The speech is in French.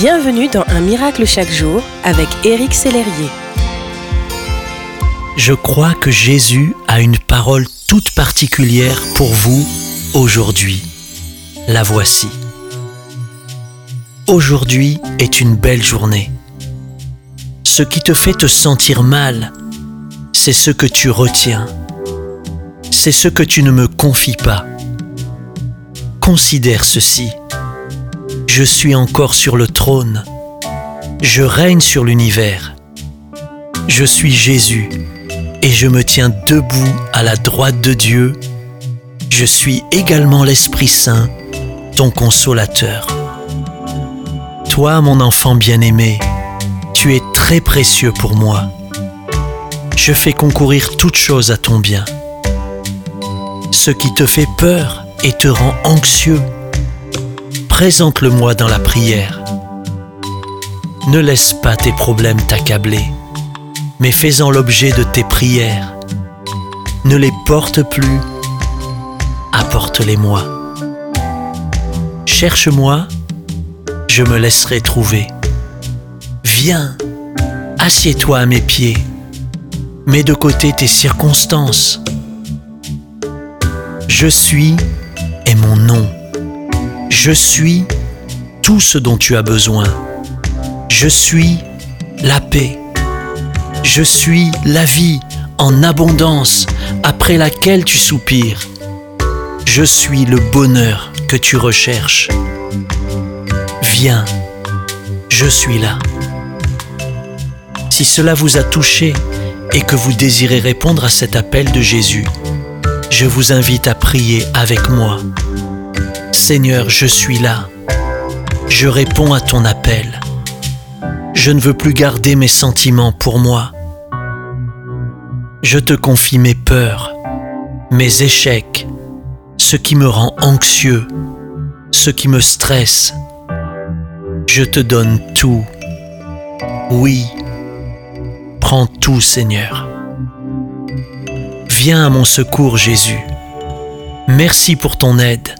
Bienvenue dans Un miracle chaque jour avec Éric Sellerier. Je crois que Jésus a une parole toute particulière pour vous aujourd'hui. La voici. Aujourd'hui est une belle journée. Ce qui te fait te sentir mal, c'est ce que tu retiens. C'est ce que tu ne me confies pas. Considère ceci. Je suis encore sur le trône. Je règne sur l'univers. Je suis Jésus et je me tiens debout à la droite de Dieu. Je suis également l'Esprit Saint, ton consolateur. Toi, mon enfant bien-aimé, tu es très précieux pour moi. Je fais concourir toute chose à ton bien. Ce qui te fait peur et te rend anxieux, présente-le-moi dans la prière. Ne laisse pas tes problèmes t'accabler, mais fais-en l'objet de tes prières. Ne les porte plus, apporte-les-moi. Cherche-moi, je me laisserai trouver. Viens, assieds-toi à mes pieds, mets de côté tes circonstances. Je suis est mon nom. Je suis tout ce dont tu as besoin. Je suis la paix. Je suis la vie en abondance après laquelle tu soupires. Je suis le bonheur que tu recherches. Viens, je suis là. Si cela vous a touché et que vous désirez répondre à cet appel de Jésus, je vous invite à prier avec moi. Seigneur, je suis là. Je réponds à ton appel. Je ne veux plus garder mes sentiments pour moi. Je te confie mes peurs, mes échecs, ce qui me rend anxieux, ce qui me stresse. Je te donne tout. Oui, prends tout Seigneur. Viens à mon secours Jésus. Merci pour ton aide.